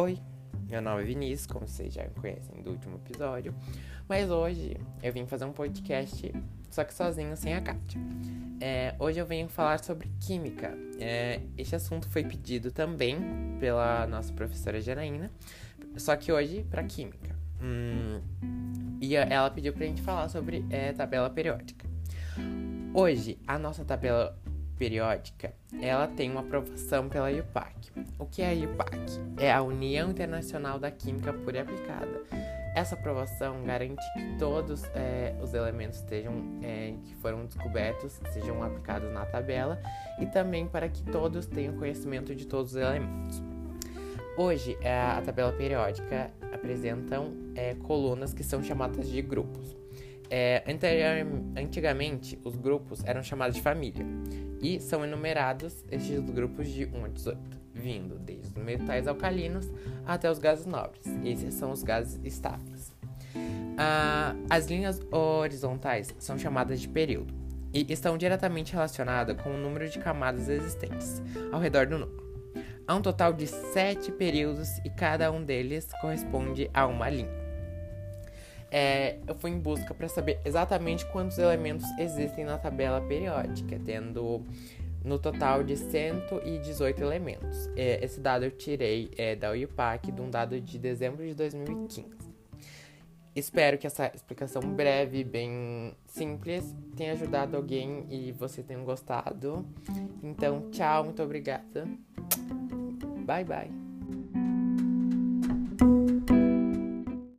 Oi, meu nome é Vinícius, como vocês já conhecem do último episódio, mas hoje eu vim fazer um podcast, só que sozinho, sem a Kátia. É, hoje eu venho falar sobre química. É, este assunto foi pedido também pela nossa professora Janaína, só que hoje para química. Hum, e ela pediu pra gente falar sobre é, tabela periódica. Hoje, a nossa tabela periódica, ela tem uma aprovação pela IUPAC. O que é a IUPAC? É a União Internacional da Química Pura e Aplicada. Essa aprovação garante que todos é, os elementos estejam, é, que foram descobertos sejam aplicados na tabela e também para que todos tenham conhecimento de todos os elementos. Hoje, é, a tabela periódica apresentam é, colunas que são chamadas de grupos. É, antigamente, os grupos eram chamados de família e são enumerados estes grupos de 1 a 18, vindo desde os metais alcalinos até os gases nobres. Esses são os gases estáveis. Ah, as linhas horizontais são chamadas de período e estão diretamente relacionadas com o número de camadas existentes ao redor do núcleo. Há um total de sete períodos e cada um deles corresponde a uma linha é, eu fui em busca para saber exatamente quantos elementos existem na tabela periódica, tendo no total de 118 elementos. É, esse dado eu tirei é, da UIPAC, de um dado de dezembro de 2015. Espero que essa explicação breve, bem simples, tenha ajudado alguém e você tenha gostado. Então, tchau, muito obrigada. Bye, bye.